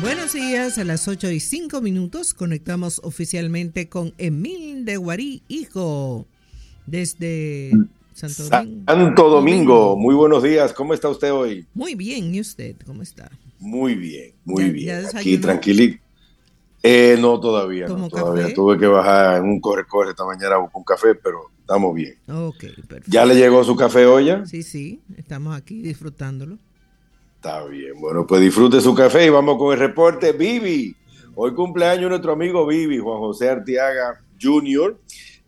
Buenos días, a las 8 y 5 minutos conectamos oficialmente con Emil de Guarí, hijo, desde Santo Domingo. Santo Domingo, muy buenos días, ¿cómo está usted hoy? Muy bien, ¿y usted cómo está? Muy bien, muy bien, aquí tranquilito. Eh, no, todavía, no, todavía. Tuve que bajar en un corre-corre esta mañana a buscar un café, pero estamos bien. Ok, perfecto. ¿Ya le llegó su café hoy? Sí, sí, estamos aquí disfrutándolo. Está bien, bueno, pues disfrute su café y vamos con el reporte. Vivi, hoy cumpleaños nuestro amigo Vivi, Juan José Artiaga Jr.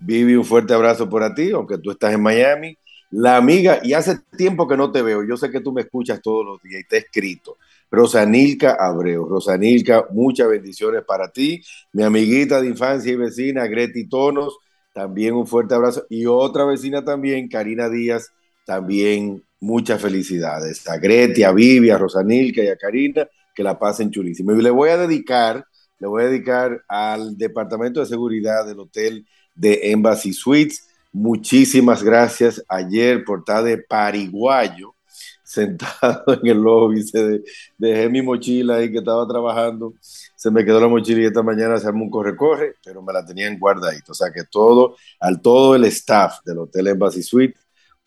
Vivi, un fuerte abrazo por ti, aunque tú estás en Miami. La amiga, y hace tiempo que no te veo, yo sé que tú me escuchas todos los días y te he escrito. Rosanilka Abreu. Rosanilka, muchas bendiciones para ti. Mi amiguita de infancia y vecina, Greti Tonos, también un fuerte abrazo. Y otra vecina también, Karina Díaz, también muchas felicidades. A Greti, a Vivi, a Rosanilka y a Karina, que la pasen chulísimo. Y le voy a dedicar, le voy a dedicar al Departamento de Seguridad del Hotel de Embassy Suites. Muchísimas gracias ayer por estar de pariguayo sentado en el lobby, se dejé mi mochila ahí que estaba trabajando, se me quedó la mochila y esta mañana se armó un corre-corre, pero me la tenían guardadita. O sea que todo, al todo el staff del Hotel Embassy Suite,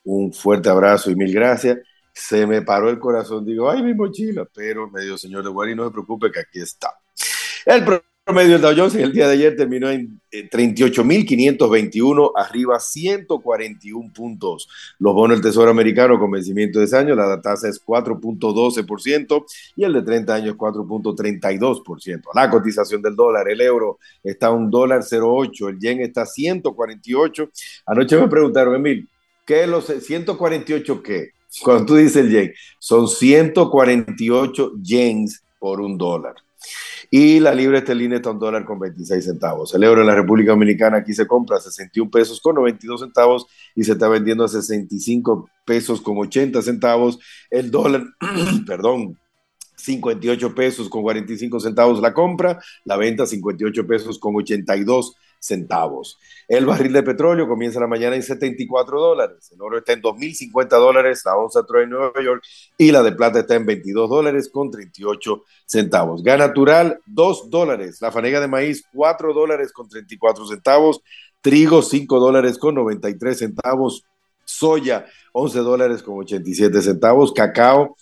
un fuerte abrazo y mil gracias. Se me paró el corazón, digo, ay, mi mochila, pero me dijo, señor de Guari, no se preocupe que aquí está. El promedio del Dow Jones el día de ayer terminó en 38.521, eh, arriba 141 puntos. Los bonos del Tesoro Americano con vencimiento de ese año, la tasa es 4.12% y el de 30 años 4.32%. La cotización del dólar, el euro está a un dólar 0.8, el yen está a 148. Anoche me preguntaron, Emil, ¿Qué los 148 qué? Cuando tú dices el yen, son 148 yens por un dólar. Y la libra esterlina está un dólar con 26 centavos. El euro en la República Dominicana aquí se compra a 61 pesos con 92 centavos y se está vendiendo a 65 pesos con 80 centavos. El dólar, perdón, 58 pesos con 45 centavos la compra, la venta 58 pesos con 82 centavos. El barril de petróleo comienza la mañana en 74 dólares, el oro está en 2.050 dólares, la onza Troy en Nueva York y la de plata está en 22 dólares con 38 centavos. Gas natural 2 dólares, la fanega de maíz 4 dólares con 34 centavos, trigo 5 dólares con 93 centavos, soya 11 dólares con 87 centavos, cacao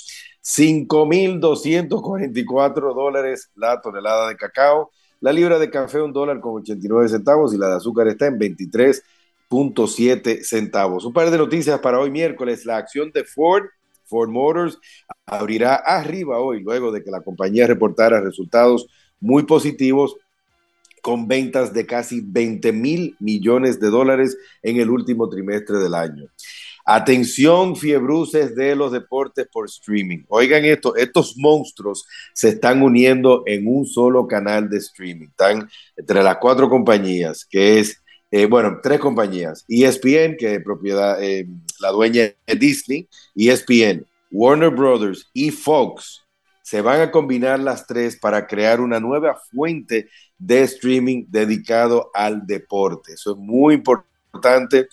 5.244 dólares. La tonelada de cacao, la libra de café un dólar con 89 centavos y la de azúcar está en 23.7 centavos. Un par de noticias para hoy miércoles. La acción de Ford, Ford Motors, abrirá arriba hoy luego de que la compañía reportara resultados muy positivos con ventas de casi 20 mil millones de dólares en el último trimestre del año. Atención, fiebruces de los deportes por streaming. Oigan esto, estos monstruos se están uniendo en un solo canal de streaming. Están entre las cuatro compañías, que es, eh, bueno, tres compañías. ESPN, que es propiedad, eh, la dueña de Disney, ESPN, Warner Brothers y Fox. Se van a combinar las tres para crear una nueva fuente de streaming dedicado al deporte. Eso es muy importante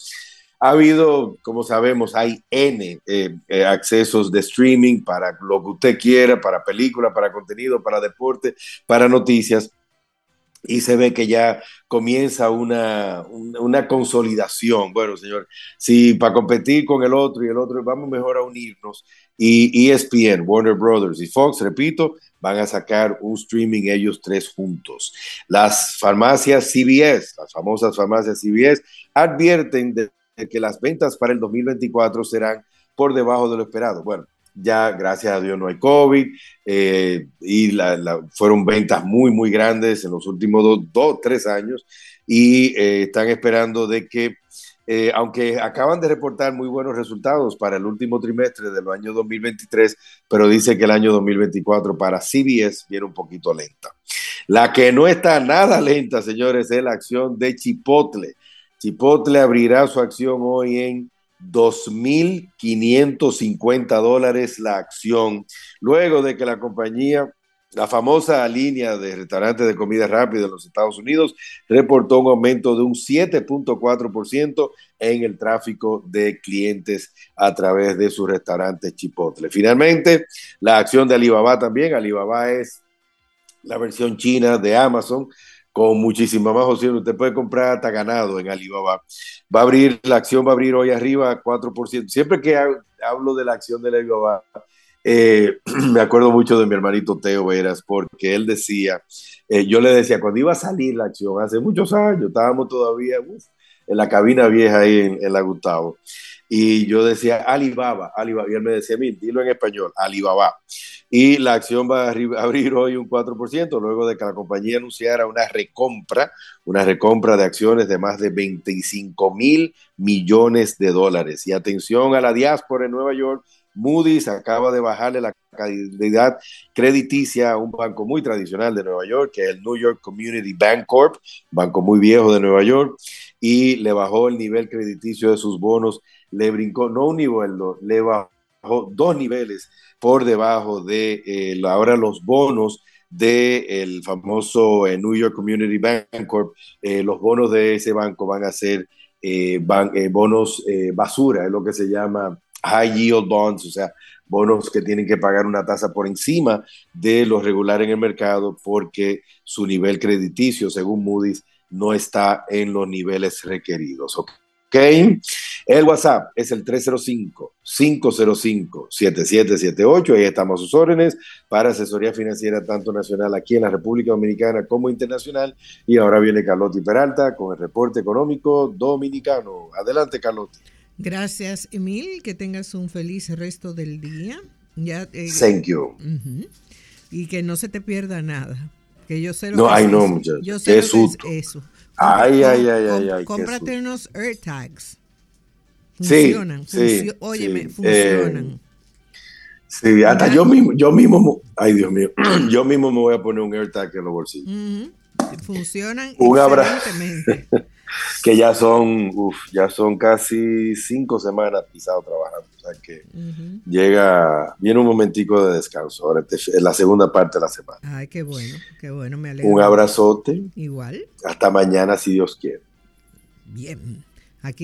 ha habido, como sabemos, hay N eh, eh, accesos de streaming para lo que usted quiera, para película, para contenido, para deporte, para noticias. Y se ve que ya comienza una, una, consolidación. Bueno, señor, si para competir con el otro y el otro, vamos mejor a unirnos. Y ESPN, Warner Brothers y Fox, repito, van a sacar un streaming ellos tres juntos. Las farmacias CBS, las famosas farmacias CBS, advierten de que las ventas para el 2024 serán por debajo de lo esperado. Bueno, ya gracias a Dios no hay COVID eh, y fueron ventas muy, muy grandes en los últimos dos, tres años y eh, están esperando de que, eh, aunque acaban de reportar muy buenos resultados para el último trimestre del año 2023, pero dice que el año 2024 para CBS viene un poquito lenta. La que no está nada lenta, señores, es la acción de Chipotle. Chipotle abrirá su acción hoy en 2.550 dólares la acción, luego de que la compañía, la famosa línea de restaurantes de comida rápida en los Estados Unidos, reportó un aumento de un 7.4% en el tráfico de clientes a través de sus restaurantes Chipotle. Finalmente, la acción de Alibaba también, Alibaba es la versión china de Amazon, con muchísimas más opciones. Usted puede comprar hasta ganado en Alibaba. Va a abrir, la acción va a abrir hoy arriba 4%. Siempre que hablo de la acción de Alibaba, eh, me acuerdo mucho de mi hermanito Teo Veras, porque él decía, eh, yo le decía, cuando iba a salir la acción, hace muchos años, estábamos todavía en la cabina vieja ahí en, en, la Gustavo, y yo decía Alibaba, Alibaba, y él me decía, mira, dilo en español, Alibaba. Y la acción va a abrir hoy un 4%, luego de que la compañía anunciara una recompra, una recompra de acciones de más de 25 mil millones de dólares. Y atención a la diáspora en Nueva York, Moody's acaba de bajarle la calidad crediticia a un banco muy tradicional de Nueva York, que es el New York Community Bank Corp, banco muy viejo de Nueva York, y le bajó el nivel crediticio de sus bonos, le brincó, no un nivel, le bajó dos niveles por debajo de eh, ahora los bonos del el famoso eh, New York Community Bank Corp, eh, los bonos de ese banco van a ser bonos basura, es lo que se llama high yield bonds, o sea, bonos que tienen que pagar una tasa por encima de lo regular en el mercado porque su nivel crediticio, según Moody's, no está en los niveles requeridos. ¿ok? El WhatsApp es el 305-505-7778. Ahí estamos a sus órdenes para asesoría financiera tanto nacional aquí en la República Dominicana como internacional. Y ahora viene Carlotti Peralta con el reporte económico dominicano. Adelante, Carlotti. Gracias, Emil. Que tengas un feliz resto del día. Ya, eh, Thank you. Uh -huh. Y que no se te pierda nada. Que yo sé lo no, que ay, es no, muchachos. Yo sé Qué lo que es eso. Ay, ay, ay, ay, ay, Cómprate unos AirTags. Sí, Funcionan. sí, funcio- óyeme, sí, funcionan. Sí, hasta yo mismo, yo mismo, mo- ay Dios mío, yo mismo me voy a poner un AirTag en los bolsillos. Funcionan Un abra- excelentemente. Que ya son, uf, ya son casi cinco semanas pisado trabajando. O sea que llega, viene un momentico de descanso. Ahora este- en la segunda parte de la semana. Ay, qué bueno, qué bueno, me alegro. Un abrazote. Igual, Hasta mañana, si Dios quiere. bien. Aquí